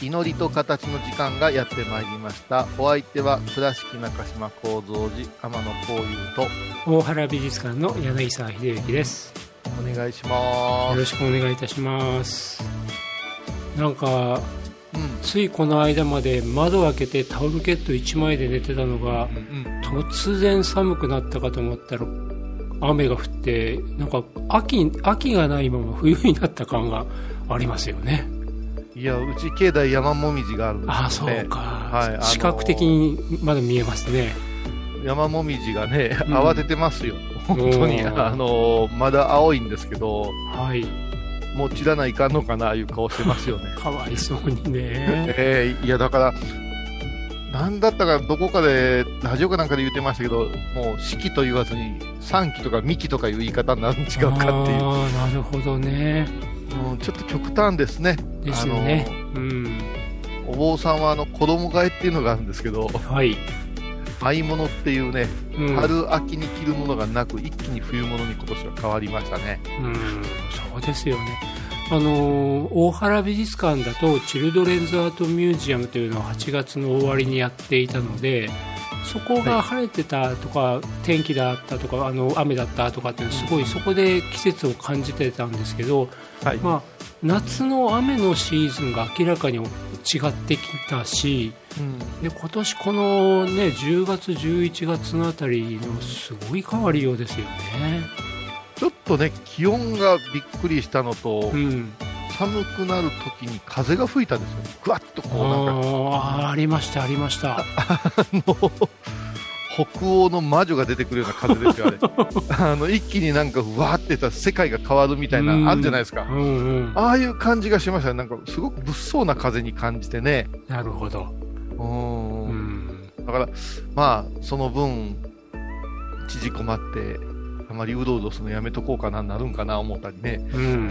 祈りと形の時間がやってまいりました。お相手は倉敷中島幸三寺天野幸雄と大原美術館の柳沢秀幸です。お願いします。よろしくお願いいたします。なんかうん。ついこの間まで窓を開けてタオルケット1枚で寝てたのがうん。突然寒くなったかと思ったら雨が降ってなんか秋秋がないまま冬になった感がありますよねいやうち境内山もみじがあるんですよね。ああそうか、はいあのー視覚的にまだ見えますね。山もみじがねうん。慌ててますよ、本当にあのまだ青いんですけどはい。もう散らないかんのかないう顔してますよね。かわいそうにね。えーいやだからなんだったかどこかでラジオかなんかで言ってましたけどもう四季と言わずに三季とか三季とかいう言い方になるん違うかっていう。ああなるほどねうんちょっと極端ですね。ですよねうんお坊さんはあの子供替えっていうのがあるんですけど、はい、合物っていうね、うん、春秋に着るものがなく、一気に冬物に今年は変わりましたね。うんそうですよね。あの大原美術館だとチルドレンズアートミュージアムというのを8月の終わりにやっていたのでそこが晴れてたとか、天気だったとかあの雨だったとかってすごいそこで季節を感じてたんですけど、はい。まあ、夏の雨のシーズンが明らかに違ってきたしうんで今年この、ね、10月11月のあたりのすごい変わりようですよね。ちょっとね、気温がびっくりしたのと、うん寒くなる時に風が吹いたんですよ。ぐわっとこうなんか、ありましたありましたあの、北欧の魔女が出てくるような風ですよ、あれ。あの、一気になんか、わーってた世界が変わるみたいな、あるじゃないですか。うんうんああいう感じがしましたね。なんか、すごく物騒な風に感じてね。なるほど、うん、だから、まあ、その分、縮こまって、あまりうどうどするのやめとこうかな、なるんかな、思ったりね。うん、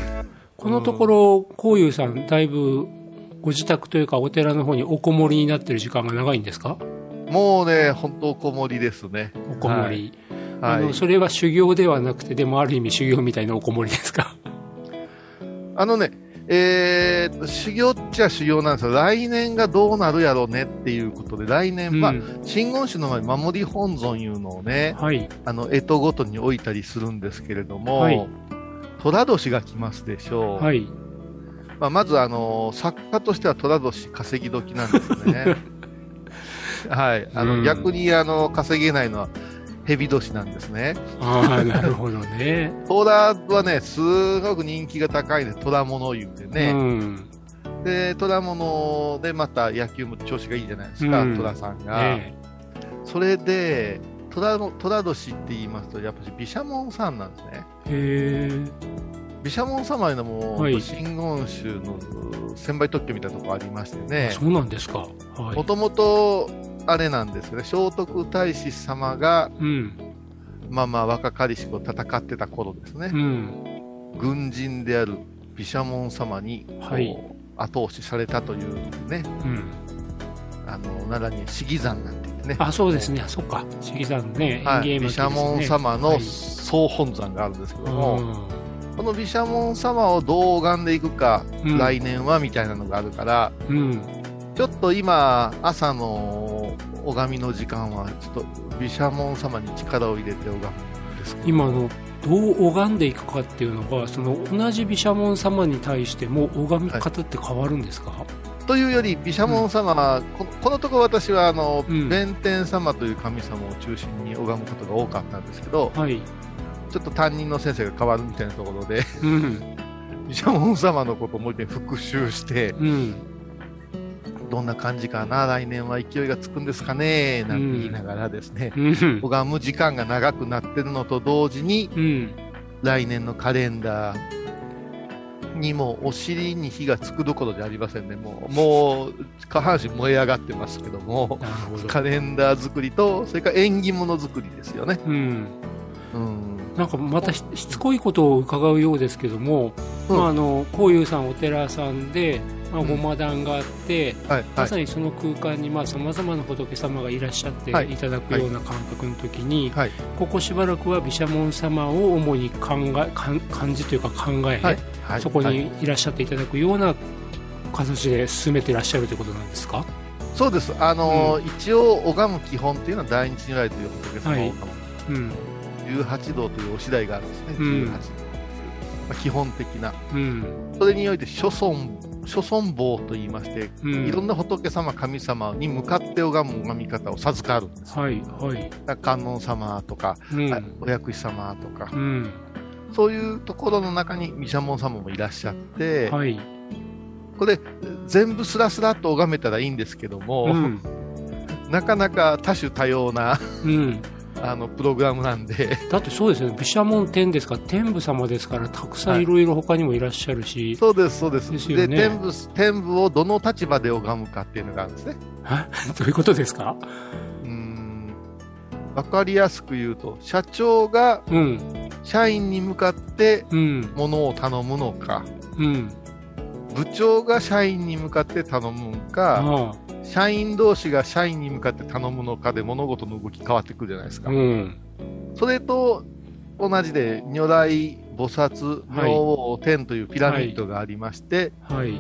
このところこういうさんだいぶご自宅というかお寺の方におこもりになってる時間が長いんですか？もうね、本当おこもりですね。おこもり、あのはい。それは修行ではなくてでもある意味修行みたいなおこもりですか？あのね、えー、修行っちゃ修行なんですよ。来年がどうなるやろうねっていうことで、来年、まあう、ん。真言宗の前に守り本尊いうのをね、はい。あの、干支ごとに置いたりするんですけれども、はい寅年が来ますでしょう。はいまあ、まず、あの作家としては寅年稼ぎ時なんですね。はい。あの、うん逆に、あの、稼げないのは、蛇年なんですね。ああなるほどね 虎はね、すごく人気が高いんで、虎物言うてうね。んで、虎物でまた野球も調子がいいじゃないですか、うん虎さんが。ねそれで、虎の、虎年って言いますと、やっぱり毘沙門さんなんですね。へえ毘沙門様のも、はい。真言宗の専売特許みたいなとこありましてね。そうなんですか。はい。もともと、あれなんですよね、聖徳太子様が、うん。まあまあ若かりしく戦ってた頃ですね。う、ん。軍人である毘沙門様に、はい。後押しされたというね、うん。あの、奈良に四季山なんてね、あそうですね。そっか。四季山ね。はい、毘園芸沙門様のはい。総本山があるんですけども、うこの毘沙門様をどう拝んでいくか、うん。来年はみたいなのがあるから、んうん。ちょっと今、朝の拝みの時間は、ちょっと毘沙門様に力を入れて拝むんです今のど。う拝んでいくかっていうのがその同じ毘沙門様に対しても拝み方って変わるんですか、というより、毘沙門様は、このこのところ私はあの、うん。弁天様という神様を中心に拝むことが多かったんですけど、はい。ちょっと担任の先生が変わるみたいなところで、うん。毘沙門様のことをもう一回復習して、うん。どんな感じかな、来年は勢いがつくんですかね、なんて言いながらですね、うん。拝む時間が長くなってるのと同時に、うん。来年のカレンダーにもお尻に火がつくどころじゃありませんね。もう、もう、下半身燃え上がってますけども、どカレンダー作りと、それから縁起物作りですよね。うんうん。なんかまたししつこいことを伺うようですけども、うんまあ、あのこういうさんお寺さんで、まあ、うんごま壇があって、はい、はいまさ。にその空間にさまざ、まな仏様がいらっしゃってはいいただくような感覚の時に、はいここしばらくは毘沙門様を主に考え感じというか考え、はい。はい。そこはいにいらっしゃっていただくような形で進めていらっしゃるということなんですか？そうです。あのー一応、拝む基本っていうのは大日如来という仏様をはい拝む。うん18道というお次第があるんですね。うん18道という。まあ、基本的な。うんそれにおいて、諸尊、諸尊坊と言いまして、うんいろんな仏様、神様に向かって拝む拝み方を授かるんです。はいはい観音様とか、うん、はいお薬師様とか、うんそういうところの中に毘沙門様もいらっしゃって、はい。これ、全部スラスラっと拝めたらいいんですけども、うん。なかなか多種多様なうん。あのプログラムなんで、だってそうですよね、毘沙門天ですから、天部様ですから、たくさんい。ろいろ他にもいらっしゃるし、そうです、そうです。ですよね。天部、天部をどの立場で拝むかっていうのがあるんですね。どういうことですか？わかりやすく言うと、社長がうん、社員に向かってうん、物を頼むのか、うん、部長が社員に向かって頼むのか、あ社員同士が社員に向かって頼むのかで物事の動き変わってくるじゃないですあ、か。うん、それと同じで、如来、菩薩、はい。明王、天というピラミッドがありまして、はい、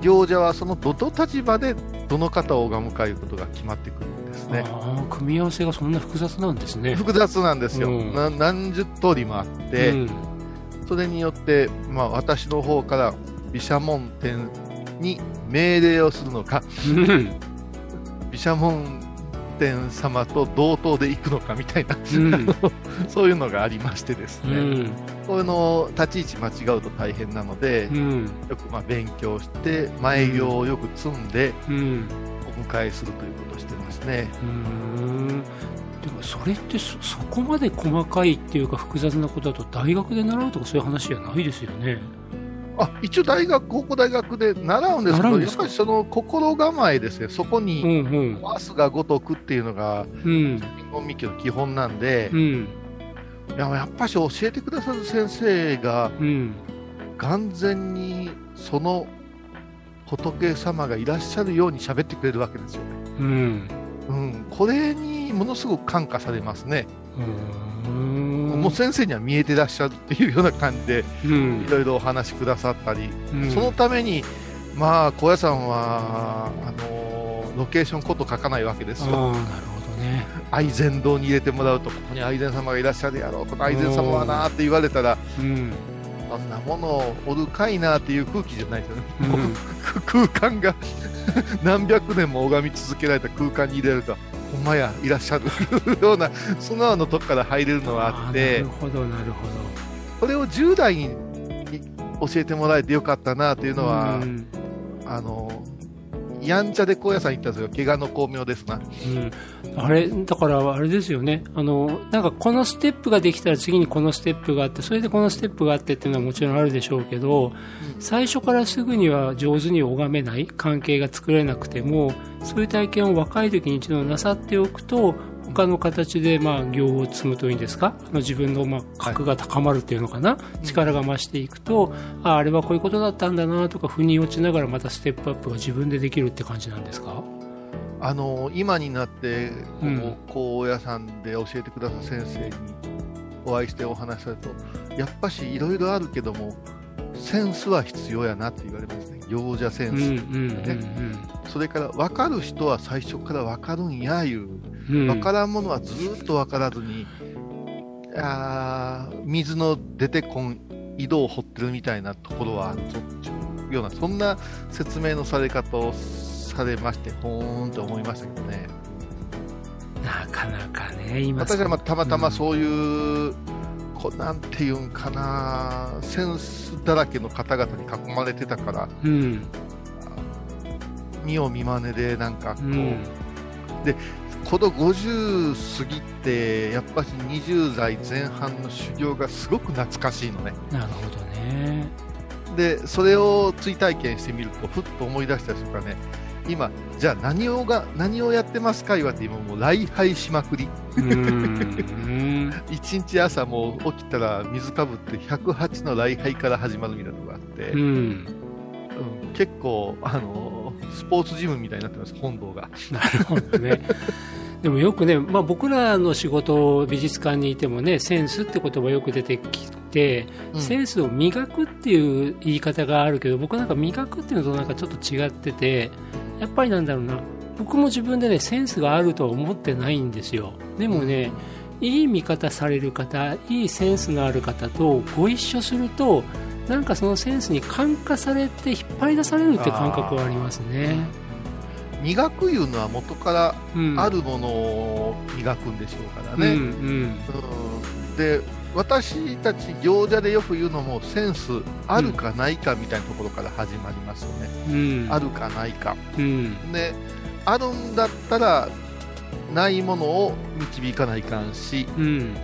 行者はそのどの立場でどの方を拝むかいうことが決まってくるすね。組み合わせがそんな複雑なんですね。複雑なんですよ、うん。な何十通りもあって、うん、それによって、まあ、私の方から毘沙門天に命令をするのか、うん、毘沙門天様と同等で行くのかみたいな、うん、そういうのがありましてですね、うん、こういうの立ち位置間違うと大変なので、うん、よくまあ勉強して、前行をよく積んでうん、お迎えするということをしてますね。うん。でもそれってそそこまで細かいっていうか複雑なことだと大学で習うとかそういう話じゃないですよね。あ一応大学、高校大学で習うんですけど、やっぱりその心構えですね、そこうに、んうん明日が如くっていうのが、うん本密教の基本なんで、うんいややっぱし教えてくださる先生が、うん完全にその仏様がいらっしゃるように喋ってくれるわけですよね。うんうん、これにものすごく感化されますね。うん。もう先生には見えてらっしゃるっていうような感じで、うん。いろいろお話しくださったり、うん。そのために、まあ、高野山は、あのロケーションこと書かないわけですよ。なるほどね。愛禅堂に入れてもらうと、ここに愛禅様がいらっしゃるやろう、この愛禅様はなーって言われたら、うん。そんなものをおるかいなっていう空気じゃないですよね。うん。空間が 何百年も拝み続けられた空間に入れると、ほんまや、いらっしゃる。ような、そのようなとこから入れるのはあって。なる、ほどなるほこれを10代に教えてもらえてよかったなというどのは、うん。あの、やんちゃで高野山行ったんですよ。怪我の巧妙ですな。うんあれだからあれですよねあのなんかこのステップができたら次にこのステップがあってそれでこのステップがあってっていうのはもちろんあるでしょうけど、最初からすぐには上手に拝めない関係が作れなくてもそういう体験を若い時に一度なさっておくと他の形でまあ行を積むといいんですか？あの自分のまあ格が高まるっていうのかな、力が増していくとああれはこういうことだったんだなとか腑に落ちながらまたステップアップが自分でできるって感じなんですか？あの、今になって、こうんこ高野山で教えてくださる先生にお会いしてお話しされると、やっぱしいろいろあるけども、センスは必要やなって言われますね。行者センス。うんうんうんそれから、分かる人は最初から分かるんやいう。うん。うん分からんものはずーっと分からずに、あー水の出てこん井戸を掘ってるみたいなところはあるような、そんな説明のされ方をされまして、ほーんと思いましたけどね。なかなかね今。私はまあたまたまそういうこうなんていうんかな、センスだらけの方々に囲まれてたから、うん。見よう見まねで、なんかこう、うんこの50過ぎて、やっぱり20代前半の修行がすごく懐かしいのね。なるほどねで、それを追体験してみると、ふっと思い出した瞬間ね、今、じゃあ何をが何をやってますか言われて、今もう礼拝しまくり。うん 一日朝もう起きたら水かぶって108の礼拝から始まるみたいなのがあって、うんうん結構、あのスポーツジムみたいになってます、本堂が。なるほどね。でもよくね、まあ、僕らの仕事、美術館にいてもね、センスって言葉よく出てきて、うんセンスを磨くっていう言い方があるけど、僕なんか磨くっていうのとなんかちょっと違ってて、やっぱりなんだろうな、僕も自分でね、センスがあるとは思ってないんですよ。でもね、いい見方される方、いいセンスのある方とご一緒すると、なんかそのセンスに感化されて引っ張り出されるって感覚はありますね。磨くいうのは元からうん。あるものを磨くんでしょうからうんね。うん。うん。で私たち行者でよく言うのもセンスあるかないかみたいなところから始まりますよね、うん。あるかないか。うん。であるんだったらないものを導かないかんしうん。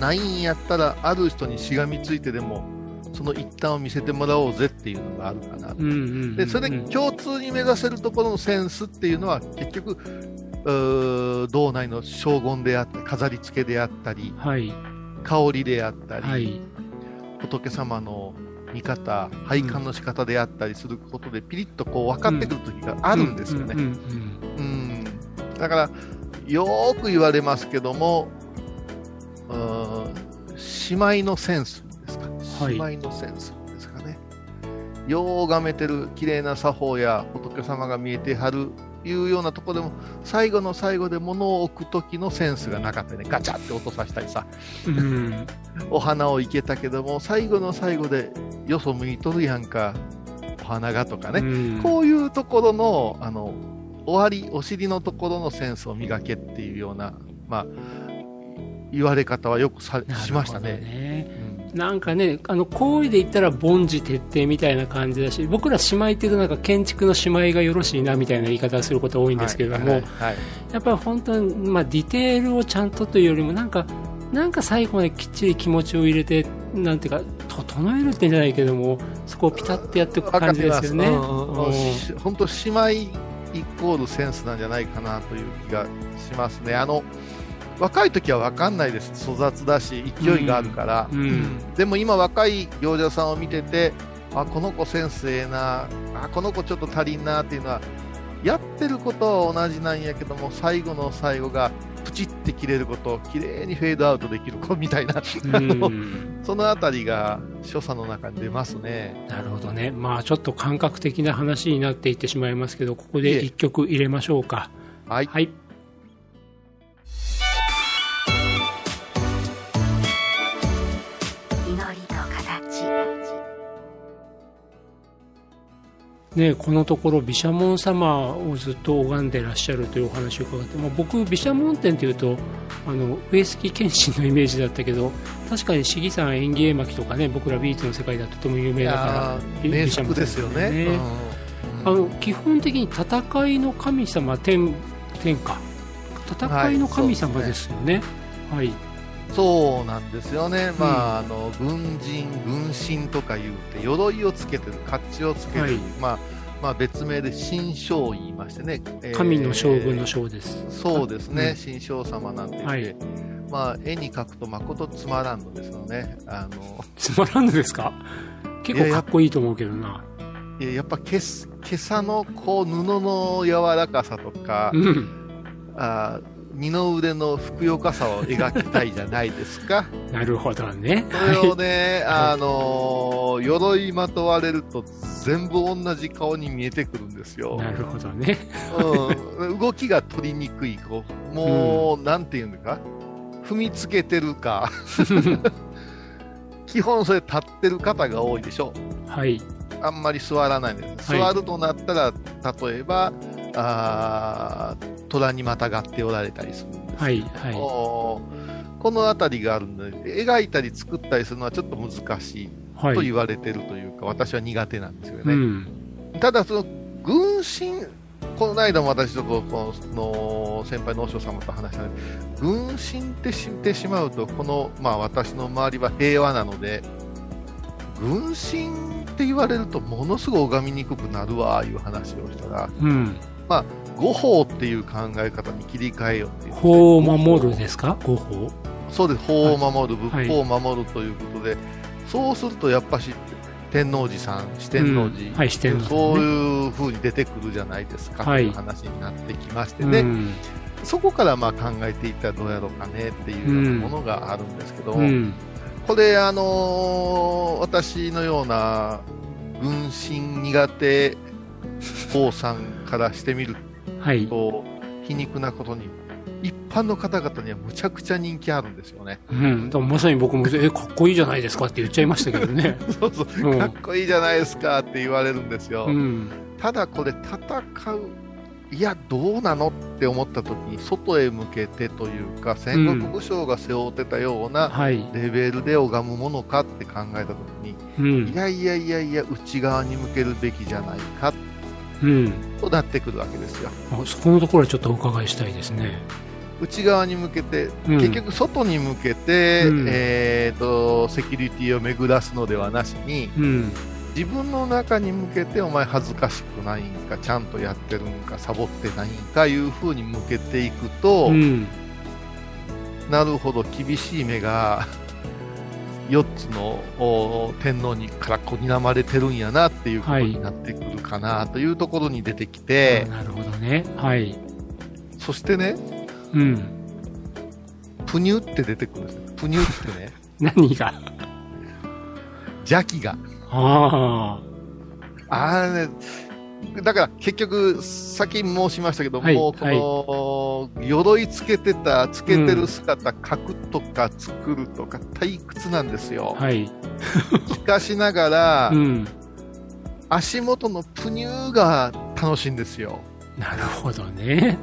ないんやったらある人にしがみついてでもその一端を見せてもらおうぜっていうのがあるかなうんうんでそれで共通に目指せるところのセンスっていうのは結局道内の荘厳であったり飾り付けであったりはい。香りであったり、はい。仏様の見方拝観の仕方であったりすることでピリッとこう分かってくる時があるんですよね、だからよーく言われますけどもうーん姉妹のセンスですか、はい姉妹のセンスですかね。ようがめてる綺麗な作法や仏様が見えてはるいうようなところでも最後の最後で物を置く時のセンスがなかったりね。ガチャって音させたりさ。うん。うんお花をいけたけども最後の最後でよそ向いとるやんか。お花がとかね、うん。こういうところのあの終わりお尻のところのセンスを磨けっていうような、まあ、言われ方はよくさしましたね。なんかね、あの行為で言ったら凡事徹底みたいな感じだし、僕ら姉妹っていうとなんか建築の姉妹がよろしいなみたいな言い方をすること多いんですけれども、はいはいやっぱり本当に、まあ、ディテールをちゃんとというよりもなんか、なんか最後まできっちり気持ちを入れて、なんていうか、整えるってんじゃないけども、そこをピタッとやっていく感じですよね。本当姉妹イコールセンスなんじゃないかなという気がしますね。あの若い時は分かんないです、粗雑だし、勢いがあるから、うんでも今、若い行者さんを見てて、あこの子センスええな、あこの子ちょっと足りんなっていうのは、やってることは同じなんやけども、最後の最後がプチって切れること、綺麗にフェードアウトできる子みたいな、うん。そのあたりが所作の中に出ますね。なるほどね、まあ、ちょっと感覚的な話になっていってしまいますけど、ここでいえ。一曲入れましょうか。はい、はい。ね、このところ毘沙門様をずっと拝んでらっしゃるというお話を伺って、まあ、僕、毘沙門天というとあの上杉謙信のイメージだったけど確かに市議さん縁起絵巻とかね僕ら美術の世界ではとても有名だから名作ですよね。うんあの基本的に戦いの神様天天下。戦いの神様ですよね。はい、そうなんですよね、まあ、あの軍人、軍神とか言うて、鎧をつけてる、甲冑をつけてる、はい。まあまあ、別名で神将を言いましてね、えー神の将軍の将です。そうですね、うん。神将様なんて言って、はい。まあ、絵に描くと誠つまらんのですよね、あの つまらんのですか？結構かっこいいと思うけどな。いややっぱけす今朝のこう布の柔らかさとか、うん、あー二の腕のふくよかさを描きたいじゃないですか。なるほどね。それをね、あのー鎧まとわれると全部同じ顔に見えてくるんですよ。なるほどね。うん、動きが取りにくい、こう、もう、なんていうんか、踏みつけてるか、基本それ立ってる方が多いでしょはい。あんまり座らないんです。はい座るとなったら、例えば、あー虎にまたがっておられたりするんですはい。はい。この辺りがあるので、描いたり作ったりするのはちょっと難しいはい。と言われてるというか、私は苦手なんですよね。うん。ただ、その軍神、この間も私、ちょっとこの先輩の和尚様と話したんです軍神ってしてしまうと、この、まあ、私の周りは平和なので、軍神って言われると、ものすごい拝みにくくなるわいう話をしたら、うん。五法っていう考え方に切り替えようっていう、法を守るですか？五法。そうです、法を守る、はい。仏法を守るということで、そうするとやっぱし天王寺さん、四天王寺、うん。はいね。そういう風に出てくるじゃないですか、はい。という話になってきまして。ね、うん。そこからまあ考えていったらどうやろうかねっていうようなものがあるんですけど、うん。これ、あのー私のような軍神苦手王さんからしてみるはい。と、皮肉なことに、一般の方々にはむちゃくちゃ人気あるんですよね。うん。だからまさに僕も、え、かっこいいじゃないですかって言っちゃいましたけどね。そうそう、うんかっこいいじゃないですかって言われるんですよ。うん。ただこれ戦う、いや、どうなのって思った時に、外へ向けてというか、戦国武将が背負ってたようなはい。レベルで拝むものかって考えた時に、うんい。やいやいやいや、内側に向けるべきじゃないかうん。となってくるわけですよ。あそこのところはちょっとお伺いしたいですね。内側に向けて、うん結局外に向けて、うんえー、とセキュリティを巡らすのではなしにうん。自分の中に向けてお前恥ずかしくないんかちゃんとやってるんかサボってないんかいうふうに向けていくと、うん。なるほど厳しい目が4つのお天皇にからこにらまれてるんやなっていうことになってくるかなというところに出てきて、なるほどね。はい。そしてねうん。プニュって出てくるんですよプニュってね 何が？邪気がああれね、だから結局、先申しましたけども、はいこの、鎧つけてた、つけてる姿、書くとか作るとか退屈なんですよあ。。はい。しかしながら、うん。足元のプニューが楽しいんですよ。なるほどね。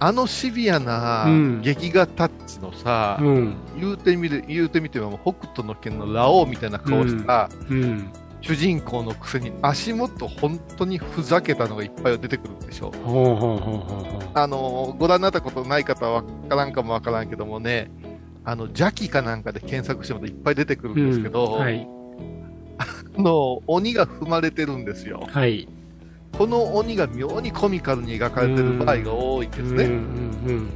あのシビアなうん劇画タッチのさ、うん。言うてみる、言うてみても北斗の拳のラオウみたいな顔した、うん。主人公のくせに足元本当にふざけたのがいっぱい出てくるでしょ。ほうほうほうほうほう。あの、ご覧になったことない方はわからんかもわからんけどもね、あの、邪気かなんかで検索してもいっぱい出てくるんですけど、うんはい。あの、鬼が踏まれてるんですよ。はい。この鬼が妙にコミカルに描かれてる場合が多いんですね。うんうん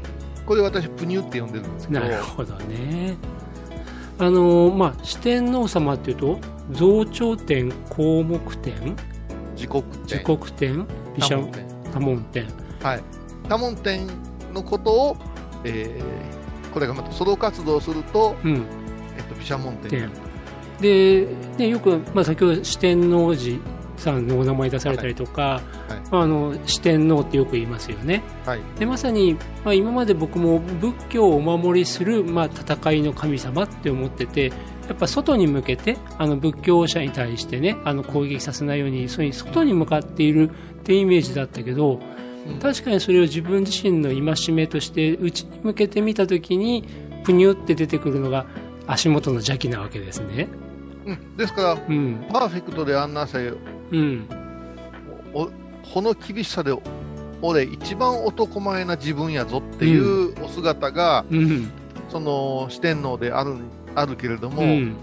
これ私、プニュって呼んでるんですうん。けど、なるほどね。あのまあ、四天王様っていうと、増長天、項目天、時刻時天、刻天、毘沙多聞天。多聞天。はい。多聞天のことを、えー、これがまたソロ活動をすると、うん。えっと、毘沙門天天。で、ね、よく、まあ、先ほど四天王寺さんのお名前出されたりとか、はいまあ、あの四天王ってよく言いますよね。はい。でまさに、まあ、今まで僕も仏教をお守りする、まあ、戦いの神様って思っててやっぱ外に向けてあの仏教者に対してねあの攻撃させないようにそういう外に向かっているっていうイメージだったけどうん。確かにそれを自分自身の戒めとして内に向けてみた時にプニュって出てくるのが足元の邪気なわけですね。うん。ですから、うん。パーフェクトであんなせ、うん。おこの厳しさで俺一番男前な自分やぞっていうお姿が、うん。その四天王であるあるけれども、うん。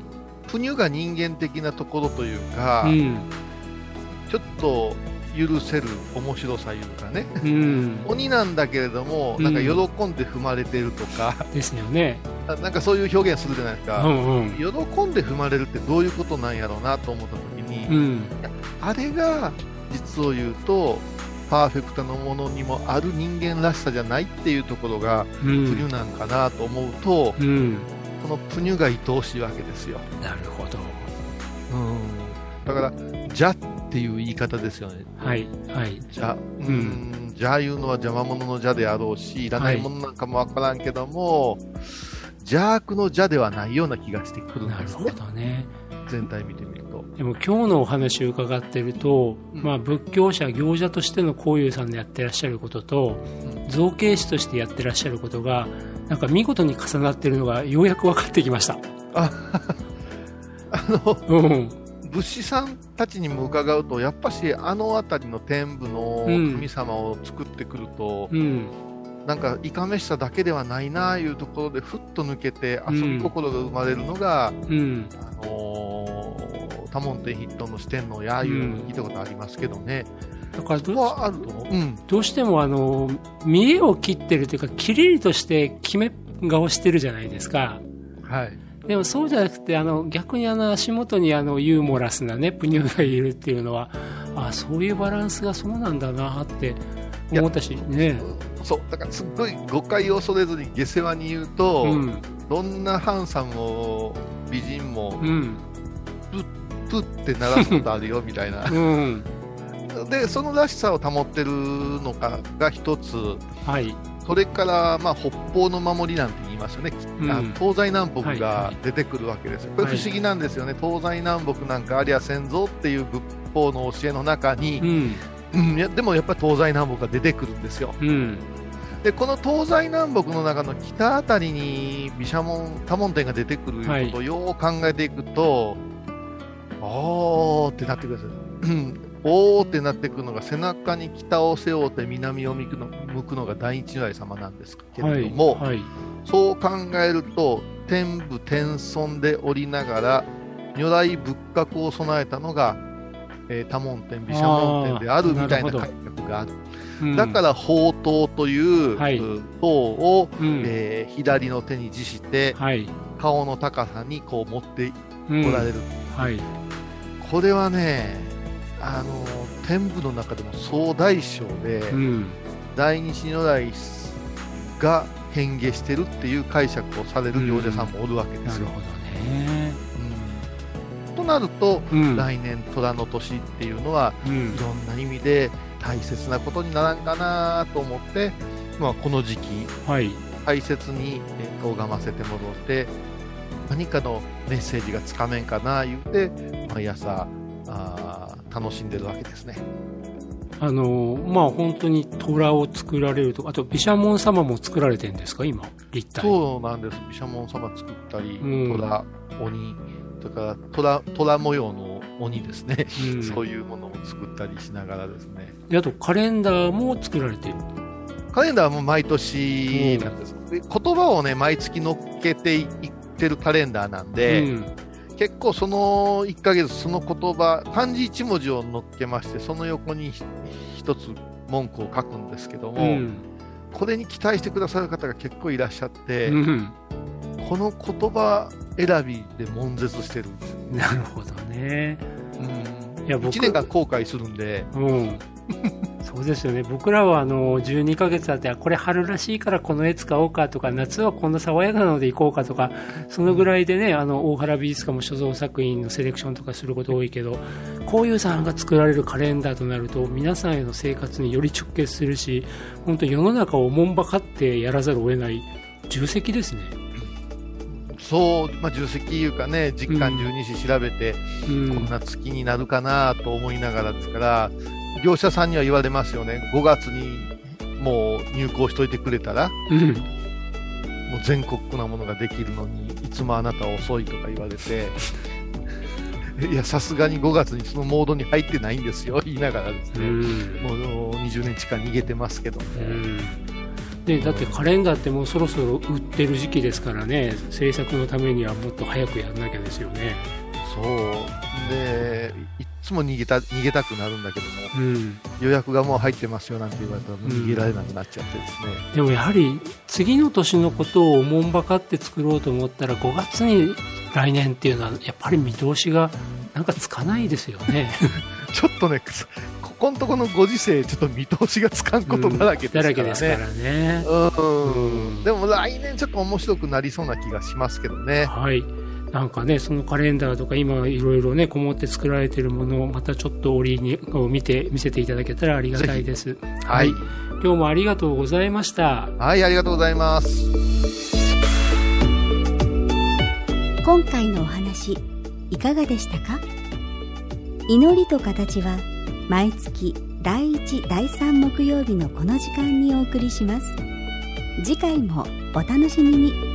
プニュが人間的なところというか、うん。ちょっと許せる面白さいうかね。うん。鬼なんだけれども、うん。なんか喜んで踏まれてるとか、ですよね。あなんかそういう表現するじゃないですうか、んうん。喜んで踏まれるってどういうことなんやろうなと思った時に、うん。あれが実を言うとパーフェクトのものにもある人間らしさじゃないっていうところがうプニんュなんかなと思うと、うんこのプニュが愛おしいわけですよ。なるほど。だから、じゃっていう言い方ですよね。はいはい。じゃ、うん、じゃいうのは邪魔者の邪であろうし、いらないものなんかもわからんけども、邪悪の邪ではないような気がしてくるんなるほですね。どね。全体見てみ。でも今日のお話を伺ってると、うん。まあ、仏教者行者としての幸雄さんのやってらっしゃることと造形師としてやってらっしゃることがなんか見事に重なってるのがようやく分かってきました、あ あのうん、仏師さんたちにも伺うと、やっぱしあの辺りの天部の神様を作ってくると、うん、なんかいかめしさだけではないなあいうところでふっと抜けて遊び心が生まれるのが、うん、あのー多聞天筆頭の四天王やいうのを聞いたことありますけどね、だからどはあるう、うん、どうしてもあの見栄を切ってるというかきりりとして決め顔してるじゃないですか。はい、でもそうじゃなくてあの逆にあの足元にあのユーモラスなねプニューがいるっていうのはあそういうバランスがそうなんだなって思ったしね。そうだからすっごい誤解を恐れずに下世話に言うと、うん。どんなハンサムも美人もうんプッて鳴らすことあるよみたいな。うん。でそのらしさを保ってるのかが一つ。はい。それから、まあ、北方の守りなんて言いますよね、うん。あ東西南北はいがはい。出てくるわけですよ、これはい。不思議なんですよね、東西南北なんかありゃせんぞっていう仏法の教えの中にう、ん。うん。いやでもやっぱり東西南北が出てくるんですよ。うん。でこの東西南北の中の北あたりに毘沙門多聞天が出てくることをよう考えていくと、おーってなってくるんですおーってなってくるのが背中に北を背負って南を向くの向くのが大日如来様なんですけはいれども、はい。そう考えると天武天尊でおりながら如来仏閣を備えたのが、えー多聞天毘沙門天であるみたいなあーなる。ほど解釈がある。うん。だから宝刀という、はい。塔を、うん。えー左の手に持してはい。顔の高さにこう持ってうん。おられる、はいこれはねあの天部の中でも総大将で、うん。大日如来が変化してるっていう解釈をされる行者さんもおるわけですよ。なるほどね。うん。となると、うん。来年虎の年っていうのはうん。いろんな意味で大切なことにならんかなと思って、まあ、この時期はい。大切にえー拝ませてもらって何かのメッセージがつかめんかな言うて毎朝あー楽しんでるわけですね。あのまあ本当に虎を作られるとかあと毘沙門様も作られてるんですか？今立体そうなんです。毘沙門様作ったり、うん虎、鬼、それから虎虎模様の鬼ですね、うん そういうものを作ったりしながらですね。であとカレンダーも作られてるカレンダーも毎年なんです。で言葉をね、毎月乗っけていってるカレンダーなんで、うん結構その1ヶ月その言葉漢字1文字を乗っけましてその横にひ一つ文句を書くんですけども、うん。これに期待してくださる方が結構いらっしゃって、うん。この言葉選びで悶絶してるんですよ、なるほどね。うん、いや僕。1年間後悔するんで。うんそうですよね。僕らはあの12ヶ月あってあこれ春らしいからこの絵使おうかとか夏はこんな爽やかなので行こうかとかそのぐらいでねあの大原美術館も所蔵作品のセレクションとかすること多いけどこういうさんが作られるカレンダーとなると皆さんへの生活により直結するし本当世の中をおもんばかってやらざるを得ない重責ですね。そう、まあ、重責いうかね実感十二支調べて、うん。こんな月になるかなと思いながらですから業者さんには言われますよね。5月にもう入稿しといてくれたらうん。もう全国区なものができるのにいつもあなたは遅いとか言われて いやさすがに5月にそのモードに入ってないんですよ言いながらですね、うん。もう20年近く逃げてますけども、うん。でだってカレンダーってもうそろそろ売ってる時期ですからね制作のためにはもっと早くやんなきゃですよねそう。でいっつも逃げた逃げたくなるんだけどもうん。予約がもう入ってますよなんて言われたら逃げられなくなっちゃってですね、でもやはり次の年のことをおもんばかって作ろうと思ったら5月に来年っていうのはやっぱり見通しがなんかつかないですよね。ちょっとねここのとこのご時世ちょっと見通しがつかんことだらけですからね、だらけですからね。うん。うん。でも来年ちょっと面白くなりそうな気がしますけどね。はいなんかねそのカレンダーとか今いろいろねこもって作られてるものをまたちょっと折にを見て見せていただけたらありがたいです。はい。今日もありがとうございました。はい、ありがとうございます。今回のお話いかがでしたか？祈りと形は毎月第1第3木曜日のこの時間にお送りします。次回もお楽しみに